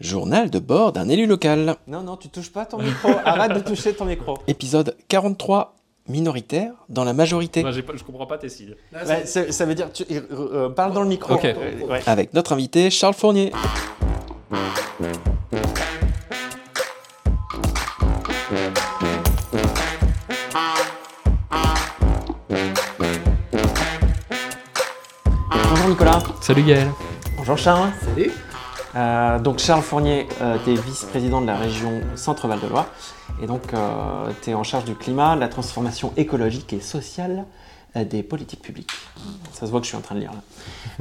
Journal de bord d'un élu local. Non, non, tu touches pas ton micro. Arrête de toucher ton micro. Épisode 43. Minoritaire dans la majorité. Moi, j'ai pas- je comprends pas tes signes. Ouais, ça veut dire, tu, euh, euh, parle dans le micro. Euh, ouais. Avec notre invité Charles Fournier. Bonjour Nicolas. Salut Gaël. Bonjour Charles. Salut. Euh, donc Charles Fournier, tu es vice-président de la région Centre-Val de Loire. Et donc tu es en charge du climat, de la transformation écologique et sociale euh, des politiques publiques. Ça se voit que je suis en train de lire là.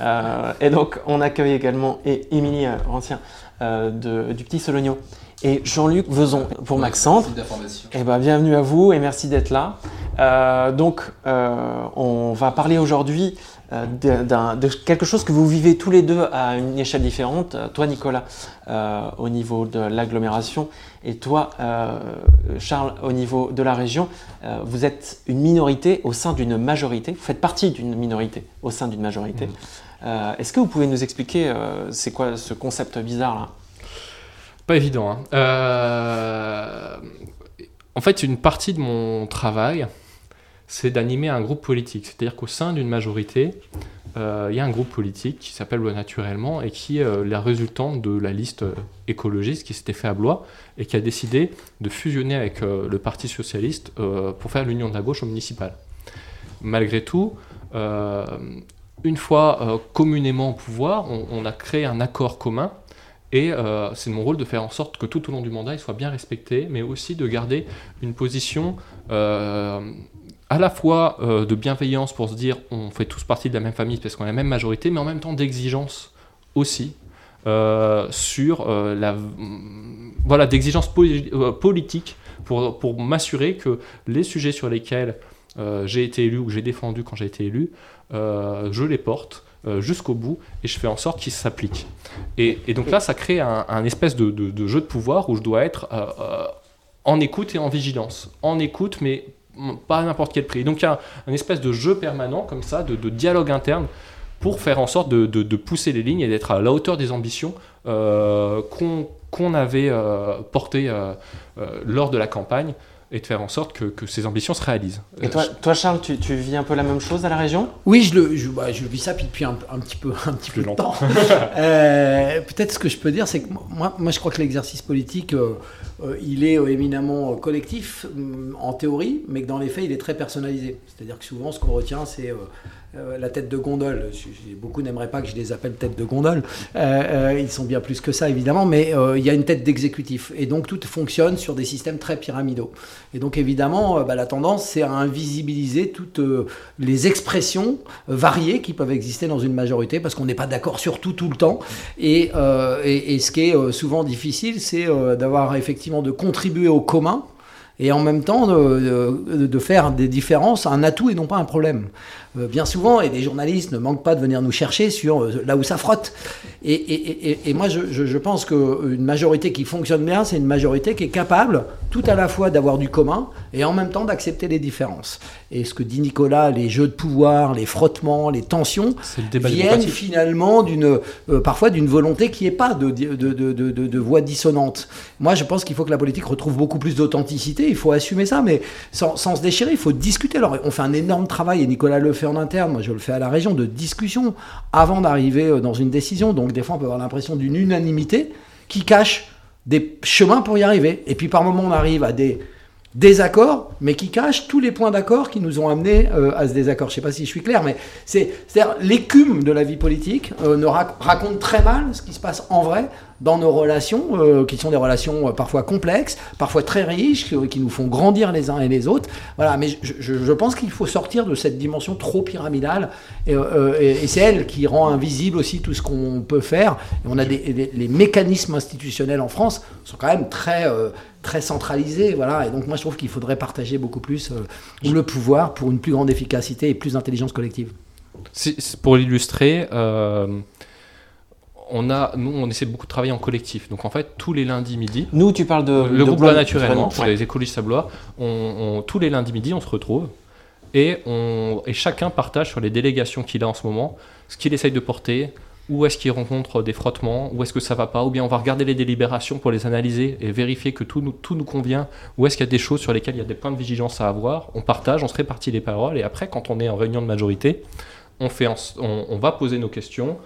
Euh, et donc on accueille également et Émilie euh, Rancien euh, de- du Petit Sologno et Jean-Luc Vezon pour Maxence. Eh ben, bienvenue à vous et merci d'être là. Euh, donc, euh, on va parler aujourd'hui euh, de, d'un- de quelque chose que vous vivez tous les deux à une échelle différente. Euh, Toi, Nicolas, euh, au niveau de l'agglomération, et toi, euh, Charles, au niveau de la région. Euh, vous êtes une minorité au sein d'une majorité. Vous faites partie d'une minorité au sein d'une majorité. Euh, Est-ce que vous pouvez nous expliquer euh, c'est quoi ce concept bizarre là? Pas évident. hein. Euh, En fait, une partie de mon travail, c'est d'animer un groupe politique. C'est-à-dire qu'au sein d'une majorité, euh, il y a un groupe politique qui s'appelle Naturellement et qui est euh, la résultante de la liste euh, écologiste qui s'était fait à Blois et qui a décidé de fusionner avec euh, le Parti Socialiste pour faire l'union de la gauche au municipal. Malgré tout, une fois communément au pouvoir, on, on a créé un accord commun et c'est mon rôle de faire en sorte que tout au long du mandat, il soit bien respecté, mais aussi de garder une position à la fois euh, de bienveillance pour se dire on fait tous partie de la même famille parce qu'on a la même majorité, mais en même temps d'exigence aussi euh, sur euh, la voilà d'exigence poli- politique pour, pour m'assurer que les sujets sur lesquels j'ai été élu ou que j'ai défendu quand j'ai été élu, je les porte jusqu'au bout et je fais en sorte qu'ils s'appliquent. Et, donc là, ça crée un, espèce de, de- jeu de pouvoir où je dois être en écoute et en vigilance. En écoute, mais pas à n'importe quel prix. Donc il y a un espèce de jeu permanent comme ça, de, dialogue interne pour faire en sorte de, pousser les lignes et d'être à la hauteur des ambitions euh, qu'on avait euh, portées euh, lors de la campagne et de faire en sorte que, que ces ambitions se réalisent. Et toi, toi Charles, tu, tu vis un peu la même chose à la région? Oui, je, le, je, bah, je vis ça puis depuis un, un petit peu, un petit peu de longtemps. temps. Euh, Peut-être ce que je peux dire, c'est que moi, moi, je crois que l'exercice politique, euh, euh, il est euh, éminemment euh, collectif hum, en théorie, mais que dans les faits, il est très personnalisé. C'est-à-dire que souvent, ce qu'on retient, c'est euh, la tête de gondole. Beaucoup n'aimeraient pas que je les appelle tête de gondole. Euh, euh, ils sont bien plus que ça, évidemment, mais il y a une tête d'exécutif. Et donc, tout fonctionne sur des systèmes très pyramidaux. Et donc, évidemment, bah, la tendance, c'est à invisibiliser toutes les expressions variées qui peuvent exister dans une majorité, parce qu'on n'est pas d'accord sur tout tout le temps. Et, ce qui est souvent difficile, c'est d'avoir effectivement de contribuer au commun. Et en même temps, de, de- de faire des différences un atout et non pas un problème. Euh, bien souvent, et les journalistes ne manquent pas de venir nous chercher sur euh, là où ça frotte. Et, et- et- et moi, je, pense qu'une majorité qui fonctionne bien, c'est une majorité qui est capable tout à la fois d'avoir du commun et en même temps d'accepter les différences. Et ce que dit Nicolas, les jeux de pouvoir, les frottements, les tensions, le viennent finalement d'une euh, parfois d'une volonté qui n'est pas de voix dissonante. Moi, je pense qu'il faut que la politique retrouve beaucoup plus d'authenticité. Il faut assumer ça, mais sans, se déchirer, il faut discuter. Alors, on fait un énorme travail, et Nicolas le fait en interne, moi je le fais à la région, de discussion avant d'arriver euh, dans une décision. Donc, des fois, on peut avoir l'impression d'une unanimité qui cache des chemins pour y arriver. Et puis, par moments, on arrive à des désaccords, mais qui cachent tous les points d'accord qui nous ont amenés euh, à ce désaccord. Je ne sais pas si je suis clair, mais c'est c'est-à-dire l'écume de la vie politique euh, ne rac- raconte très mal ce qui se passe en vrai dans nos relations, euh, qui sont des relations euh, parfois complexes, parfois très riches, qui, nous font grandir les uns et les autres. Voilà, mais je, pense qu'il faut sortir de cette dimension trop pyramidale, et, euh, et- c'est elle qui rend invisible aussi tout ce qu'on peut faire. On a les, mécanismes institutionnels en France sont quand même très euh, très centralisés, voilà. Et donc moi je trouve qu'il faudrait partager beaucoup plus le pouvoir pour une plus grande efficacité et plus d'intelligence collective. Pour l'illustrer, on a, nous, on essaie beaucoup de travailler en collectif. Donc en fait, tous les lundis midi, Nous, tu parles de. le de groupe Blois, Loi naturellement, Ouais. les écologistes on, on- tous les lundis midi, on se retrouve et, on, et chacun partage sur les délégations qu'il a en ce moment, ce qu'il essaye de porter, où est-ce qu'ils rencontrent des frottements, où est-ce que ça va pas, ou bien on va regarder les délibérations pour les analyser et vérifier que tout nous, tout nous convient, où est-ce qu'il y a des choses sur lesquelles il y a des points de vigilance à avoir, on partage, on se répartit les paroles, et après, quand on est en réunion de majorité, on, fait on, va poser nos questions,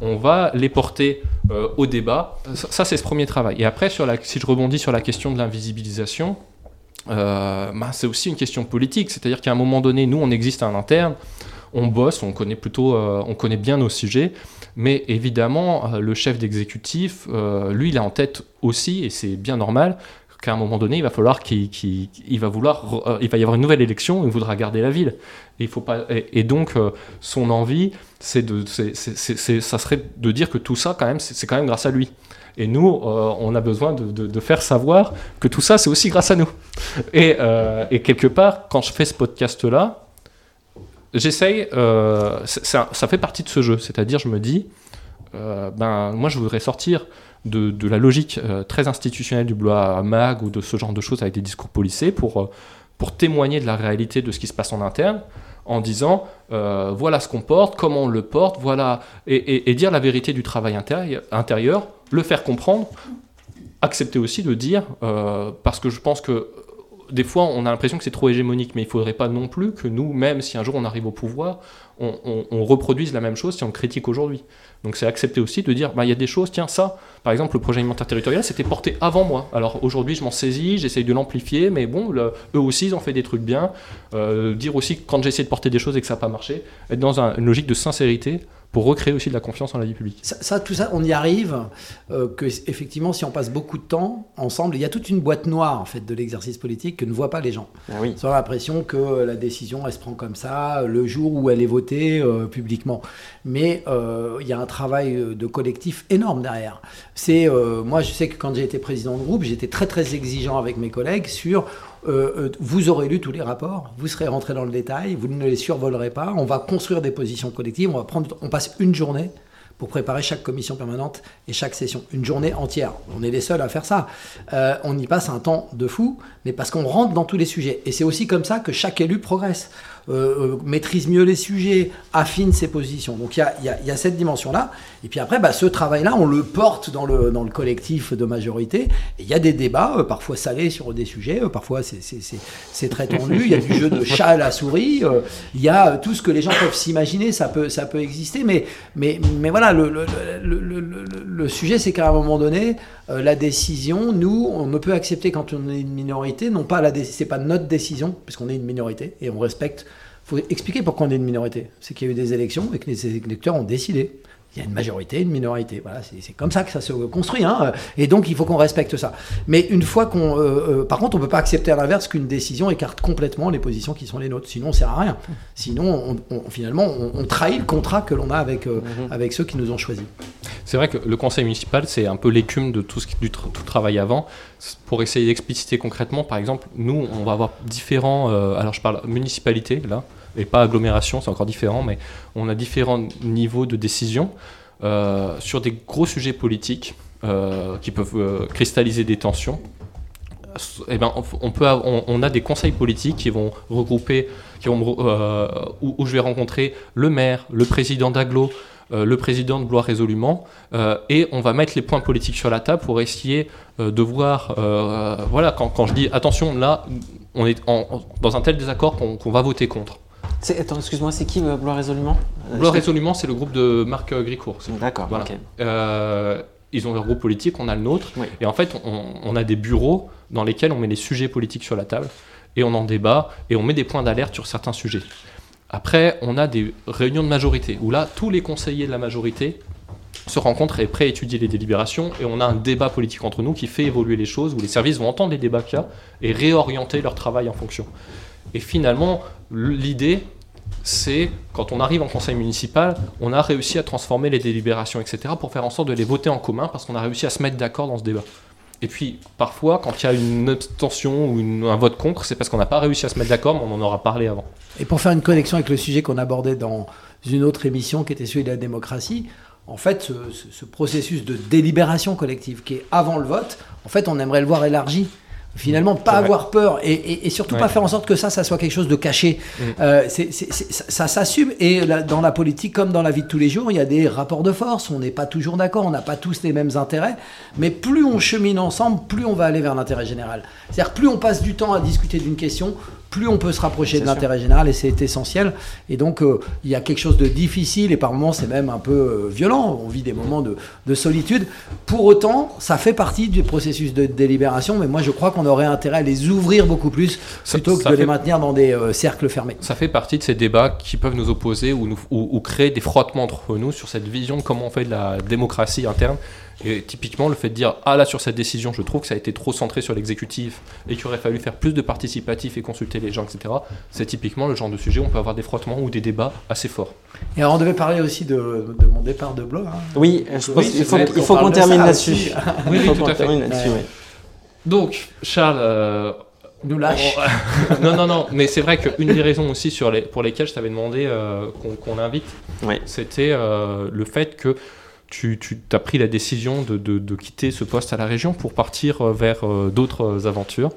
on va les porter euh, au débat. Ça, c'est ce premier travail. Et après, si je rebondis sur la question de l'invisibilisation, euh, bah, c'est aussi une question politique. C'est-à-dire qu'à un moment donné, nous, on existe à l'interne, on bosse, on connaît plutôt, euh, on connaît bien nos sujets. Mais évidemment, le chef d'exécutif, lui, il a en tête aussi, et c'est bien normal, qu'à un moment donné, il va falloir qu'il, va vouloir, il va y avoir une nouvelle élection, il voudra garder la ville. Et, il faut pas, et, donc, euh, son envie, c'est de, ça serait de dire que tout ça, quand même, c'est quand même grâce à lui. Et nous, euh, on a besoin de, faire savoir que tout ça, c'est aussi grâce à nous. Et, euh, quelque part, quand je fais ce podcast-là, j'essaye, ça, fait partie de ce jeu. C'est-à-dire, je me dis, ben, moi, je voudrais sortir de, la logique très institutionnelle du bloc mag ou de ce genre de choses avec des discours policés pour pour témoigner de la réalité de ce qui se passe en interne, en disant euh, voilà ce qu'on porte, comment on le porte, voilà, et, dire la vérité du travail intérieur, le faire comprendre, accepter aussi de dire, euh, parce que je pense que des fois on a l'impression que c'est trop hégémonique, mais il ne faudrait pas non plus que nous, même si un jour on arrive au pouvoir, on, reproduise la même chose si on critique aujourd'hui. Donc c'est accepter aussi de dire, bah, il y a des choses, tiens, ça, par exemple, le projet alimentaire territorial, c'était porté avant moi. Alors aujourd'hui, je m'en saisis, j'essaye de l'amplifier, mais bon, eux aussi, ils ont fait des trucs bien. Euh, dire aussi, quand j'essaie de porter des choses et que ça n'a pas marché, être dans une logique de sincérité pour recréer aussi de la confiance en la vie publique. Ça, tout ça, on y arrive, euh, que effectivement, si on passe beaucoup de temps ensemble, il y a toute une boîte noire en fait de l'exercice politique que ne voient pas les gens. Ah oui. Ils ont l'impression que la décision, elle se prend comme ça le jour où elle est votée euh, publiquement. Mais euh, il y a un travail de collectif énorme derrière. C'est moi, je sais que quand j'ai été président de groupe, j'étais très très exigeant avec mes collègues sur euh, euh, vous aurez lu tous les rapports, vous serez rentré dans le détail, vous ne les survolerez pas, on va construire des positions collectives, on, va prendre, on passe une journée pour préparer chaque commission permanente et chaque session. Une journée entière. On est les seuls à faire ça. Euh, on y passe un temps de fou, mais parce qu'on rentre dans tous les sujets. Et c'est aussi comme ça que chaque élu progresse. Euh, euh, maîtrise mieux les sujets, affine ses positions. Donc il y a, y a, cette dimension-là. Et puis après, bah, ce travail-là, on le porte dans le, dans le collectif de majorité. Il y a des débats, euh, parfois salés sur des sujets, parfois c'est très tendu. Il y a du jeu de chat à la souris. Il y a tout ce que les gens peuvent s'imaginer, ça peut, ça peut exister. Mais, mais, mais voilà, le, le, le, le sujet, c'est qu'à un moment donné, la décision, nous, on ne peut accepter quand on est une minorité, non pas la c'est pas notre décision, puisqu'on est une minorité et on respecte faut expliquer pourquoi on est une minorité. C'est qu'il y a eu des élections et que les électeurs ont décidé. Il y a une majorité, une minorité. Voilà, c'est comme ça que ça se construit. Hein. Et donc, il faut qu'on respecte ça. Mais une fois qu'on. Euh, euh, par contre, on ne peut pas accepter à l'inverse qu'une décision écarte complètement les positions qui sont les nôtres. Sinon, on ne sert à rien. Sinon, on, finalement, on, trahit le contrat que l'on a avec, euh, mhm. avec ceux qui nous ont choisis. C'est vrai que le conseil municipal, c'est un peu l'écume de tout, ce qui, du tout travail avant. Pour essayer d'expliciter concrètement, par exemple, nous, on va avoir différents. alors, je parle municipalité, là et pas agglomération, c'est encore différent, mais on a différents niveaux de décision euh, sur des gros sujets politiques euh, qui peuvent euh, cristalliser des tensions. Eh ben, on, peut, on, a des conseils politiques qui vont regrouper, qui où, où, je vais rencontrer le maire, le président d'Aglo, le président de Blois résolument, et on va mettre les points politiques sur la table pour essayer de voir, voilà, quand, quand, je dis attention, là, on est dans un tel désaccord qu'on va voter contre. Attends, excuse-moi, c'est qui euh, Blois Résolument? Euh, Blois Résolument, c'est le groupe de Marc euh, Gricourt. D'accord, ils ont leur groupe politique, on a le nôtre. Et en fait, on, a des bureaux dans lesquels on met les sujets politiques sur la table et on en débat et on met des points d'alerte sur certains sujets. Après, on a des réunions de majorité où là, tous les conseillers de la majorité se rencontrent et préétudient les délibérations et on a un débat politique entre nous qui fait évoluer les choses où les services vont entendre les débats qu'il y a et réorienter leur travail en fonction. Et finalement, l'idée, c'est quand on arrive en conseil municipal, on a réussi à transformer les délibérations, etc., pour faire en sorte de les voter en commun, parce qu'on a réussi à se mettre d'accord dans ce débat. Et puis, parfois, quand il y a une abstention ou un vote contre, c'est parce qu'on n'a pas réussi à se mettre d'accord, mais on en aura parlé avant. Et pour faire une connexion avec le sujet qu'on abordait dans une autre émission qui était celui de la démocratie, en fait, ce, ce processus de délibération collective qui est avant le vote, en fait, on aimerait le voir élargi Finalement, pas avoir peur et, et- et surtout Ouais. pas faire en sorte que ça, ça soit quelque chose de caché. Mm. Euh, ça, ça s'assume. Et dans la politique, comme dans la vie de tous les jours, il y a des rapports de force. On n'est pas toujours d'accord, on n'a pas tous les mêmes intérêts. Mais plus on chemine ensemble, plus on va aller vers l'intérêt général. C'est-à-dire, plus on passe du temps à discuter d'une question, plus on peut se rapprocher de l'intérêt général et c'est essentiel. Et donc, euh, il y a quelque chose de difficile et par moments, c'est même un peu euh, violent. On vit des moments de, de solitude. Pour autant, ça fait partie du processus de délibération, mais moi, je crois qu'on aurait intérêt à les ouvrir beaucoup plus plutôt que de fait- les maintenir dans des euh, cercles fermés. Ça fait partie de ces débats qui peuvent nous opposer ou, nous- ou- ou créer des frottements entre nous sur cette vision de comment on fait de la démocratie interne. Et typiquement, le fait de dire Ah là, sur cette décision, je trouve que ça a été trop centré sur l'exécutif et qu'il aurait fallu faire plus de participatif et consulter les gens, etc. C'est typiquement le genre de sujet où on peut avoir des frottements ou des débats assez forts. Et alors, on devait parler aussi de, de mon départ de Blois. hein. Oui, je pense Oui, qu'il c'est faut, qu'on faut termine là-dessus. Oui, Il faut oui, tout qu'on à fait. termine là-dessus, Ouais. oui. Donc, Charles. euh, Nous lâche. on- non, non, non, mais c'est vrai qu'une des raisons aussi sur les, pour lesquelles je t'avais demandé euh, qu'on qu'on l'invite, Oui. c'était euh, le fait que tu, tu as pris la décision de, quitter ce poste à la région pour partir euh, vers euh, d'autres aventures.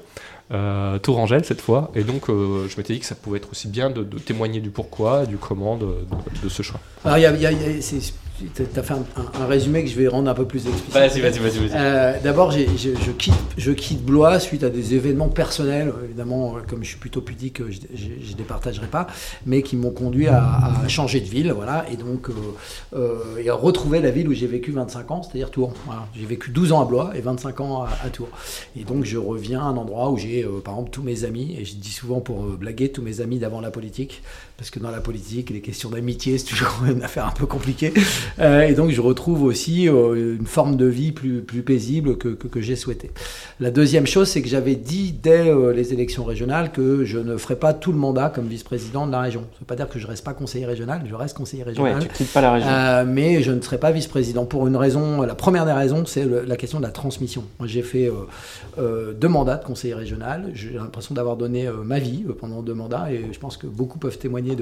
Euh, Tourangelle cette fois, et donc euh, je m'étais dit que ça pouvait être aussi bien de, témoigner du pourquoi, du comment de, ce choix. Alors, y y a- t'as fait un, un- un résumé que je vais rendre un peu plus explicite. vas-y, vas-y, vas-y. Euh, D'abord, je, je quitte, je quitte Blois suite à des événements personnels, évidemment, euh, comme je suis plutôt pudique, euh, je ne les partagerai pas, mais qui m'ont conduit à, à changer de ville, voilà, et donc euh, euh, et à retrouver la ville où j'ai vécu 25 ans, c'est-à-dire Tours. Voilà. J'ai vécu 12 ans à Blois et 25 ans à, à Tours. Et donc, je reviens à un endroit où j'ai, par exemple, tous mes amis, et je dis souvent pour blaguer, tous mes amis d'avant la politique, parce que dans la politique, les questions d'amitié, c'est toujours une affaire un peu compliquée. Euh, et donc, je retrouve aussi euh, une forme de vie plus, plus paisible que, que, que j'ai souhaité. La deuxième chose, c'est que j'avais dit dès euh, les élections régionales que je ne ferais pas tout le mandat comme vice-président de la région. Ça ne veut pas dire que je reste pas conseiller régional, je reste conseiller Ouais, régional. tu quittes pas la région. Mais je ne serai pas vice-président pour une raison. La première des raisons, c'est la question de la transmission. J'ai fait deux mandats de conseiller régional. J'ai l'impression d'avoir donné ma vie pendant deux mandats et je pense que beaucoup peuvent témoigner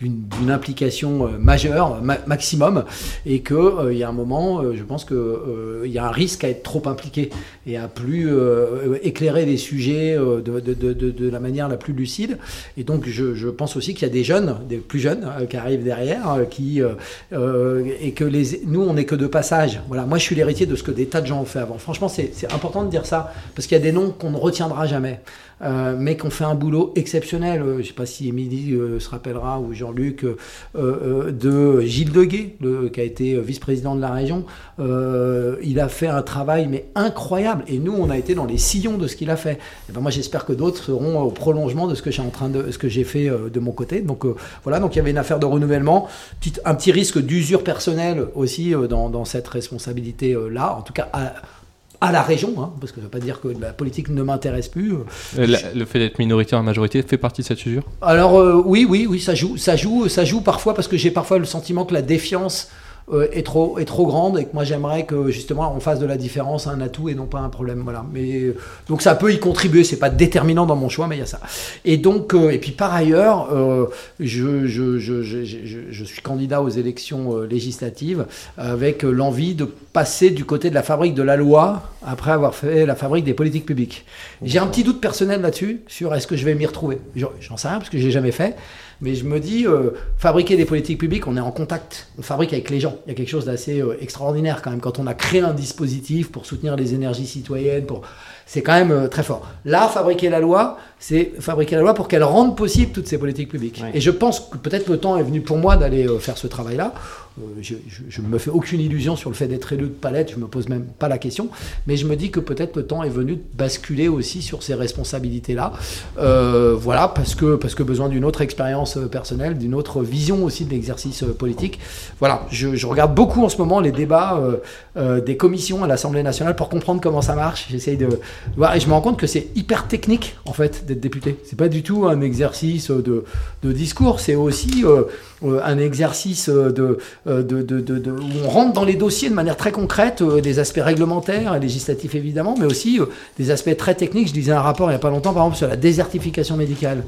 d'une implication majeure, ma- maximum, et qu'il il y a un moment, euh, je pense qu'il y a un risque à être trop impliqué et à plus euh, éclairer les sujets euh, de, la manière la plus lucide. Et donc, je, pense aussi qu'il y a des jeunes, des plus jeunes, euh, qui arrivent derrière, euh, qui euh, euh, et que nous, on n'est que de passage. Voilà, moi, je suis l'héritier de ce que des tas de gens ont fait avant. Franchement, c'est important de dire ça parce qu'il y a des noms qu'on ne retiendra jamais. Euh, mais qu'on fait un boulot exceptionnel. Euh, Je ne sais pas si Émilie euh, se rappellera ou Jean-Luc euh, de Gilles Deguet, qui a été vice-président de la région. Il a fait un travail mais incroyable et nous on a été dans les sillons de ce qu'il a fait. Et ben moi j'espère que d'autres seront au prolongement de ce que j'ai en train de ce que j'ai fait de mon côté. Donc voilà donc il y avait une affaire de renouvellement, un petit risque d'usure personnelle aussi dans, dans cette responsabilité là. En tout cas à, à la région, hein, parce que ça ne veut pas dire que la politique ne m'intéresse plus. Euh, la- le fait d'être minoritaire en majorité fait partie de cette usure? Alors euh, oui, oui, oui, ça joue, ça joue, ça joue parfois parce que j'ai parfois le sentiment que la défiance euh, est trop est trop grande et que moi j'aimerais que justement on fasse de la différence un atout et non pas un problème. Voilà. Mais euh, donc ça peut y contribuer. C'est pas déterminant dans mon choix, mais il y a ça. Et donc euh, et puis par ailleurs, euh, je, je, je, je, je, je suis candidat aux élections euh, législatives avec euh, l'envie de passer du côté de la fabrique de la loi après avoir fait la fabrique des politiques publiques. J'ai un petit doute personnel là-dessus sur est-ce que je vais m'y retrouver. J'en sais rien parce que j'ai jamais fait. Mais je me dis, euh, fabriquer des politiques publiques, on est en contact, on fabrique avec les gens. Il y a quelque chose d'assez euh, extraordinaire quand même quand on a créé un dispositif pour soutenir les énergies citoyennes. Pour... C'est quand même euh, très fort. Là, fabriquer la loi, c'est fabriquer la loi pour qu'elle rende possible toutes ces politiques publiques. Oui. Et je pense que peut-être le temps est venu pour moi d'aller euh, faire ce travail-là. Euh, je, ne me fais aucune illusion sur le fait d'être élu de palette, je me pose même pas la question. Mais je me dis que peut-être le temps est venu de basculer aussi sur ces responsabilités-là. Euh, voilà, parce que, parce que besoin d'une autre expérience personnelle, d'une autre vision aussi de l'exercice politique. Voilà, je, je regarde beaucoup en ce moment les débats euh, euh, des commissions à l'Assemblée nationale pour comprendre comment ça marche. J'essaye de voir et je me rends compte que c'est hyper technique en fait d'être député. C'est pas du tout un exercice de, de discours, c'est aussi euh, euh, un exercice euh, de, de, de, où on rentre dans les dossiers de manière très concrète, des aspects réglementaires législatifs évidemment, mais aussi des aspects très techniques. Je lisais un rapport il n'y a pas longtemps, par exemple, sur la désertification médicale.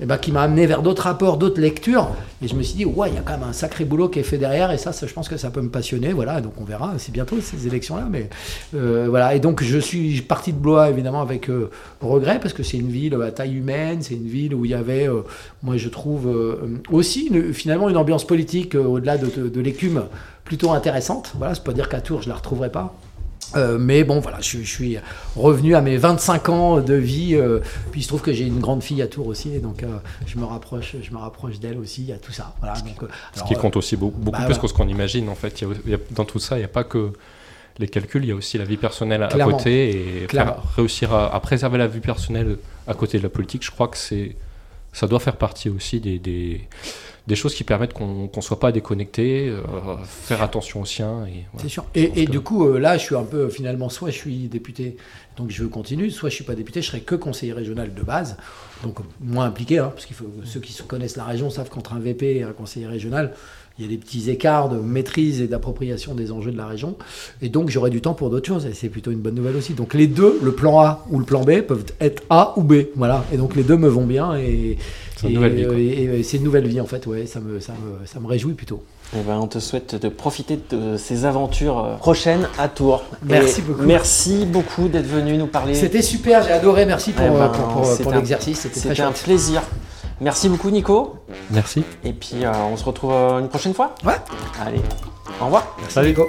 Et ben, qui m'a amené vers d'autres rapports, d'autres lectures. Et je me suis dit, ouais, il y a quand même un sacré boulot qui est fait derrière. Et ça, je pense que ça peut me passionner. Voilà, donc on verra. C'est bientôt ces élections-là. Mais euh, voilà. Et donc je suis parti de Blois, évidemment, avec euh, regret, parce que c'est une ville à taille humaine. C'est une ville où il y avait, euh, moi je trouve, aussi finalement une ambiance politique au-delà de, de, l'écume plutôt intéressante. Voilà, c'est pas dire qu'à Tours, je la retrouverai pas. Euh, mais bon, voilà, je, suis revenu à mes 25 ans de vie. Euh, puis il se trouve que j'ai une grande fille à Tours aussi, et donc euh, je me rapproche, je me rapproche d'elle aussi. Il y a tout ça. Voilà, donc, ce qui compte aussi beaucoup, bah, plus que ce qu'on imagine. En fait, dans tout ça, il n'y a pas que les calculs, il y a aussi la vie personnelle à côté et réussir à, préserver la vie personnelle à côté de la politique. Je crois que c'est, ça doit faire partie aussi des des choses qui permettent qu'on ne soit pas déconnecté, euh, faire attention aux siens. Et, C'est sûr. Et, du coup, euh, là, je suis un peu, finalement, soit je suis député, donc je veux continuer, soit je suis pas député, je serai que conseiller régional de base, donc moins impliqué, hein, parce que ceux qui connaissent la région savent qu'entre un VP et un conseiller régional, il y a des petits écarts de maîtrise et d'appropriation des enjeux de la région. Et donc, j'aurai du temps pour d'autres choses. Et c'est plutôt une bonne nouvelle aussi. Donc, les deux, le plan A ou le plan B, peuvent être A ou B. Voilà. Et donc, les deux me vont bien. Et, c'est une nouvelle vie. Et, c'est une nouvelle vie, en fait. Ouais, ça me, ça me, ça me réjouit plutôt. Eh ben, on te souhaite de profiter de ces aventures euh, prochaines à Tours. Merci beaucoup. Merci beaucoup d'être venu nous parler. C'était super, j'ai adoré. Merci pour, eh ben, pour, pour, l'exercice. C'était un plaisir. Merci beaucoup Nico. Merci. Et puis euh, on se retrouve euh, une prochaine fois. Ouais. Allez, au revoir. Salut Nico.